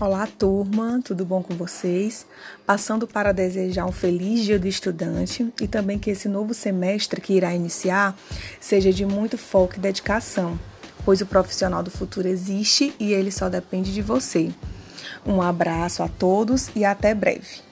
Olá, turma, tudo bom com vocês? Passando para desejar um feliz dia do estudante e também que esse novo semestre que irá iniciar seja de muito foco e dedicação, pois o profissional do futuro existe e ele só depende de você. Um abraço a todos e até breve.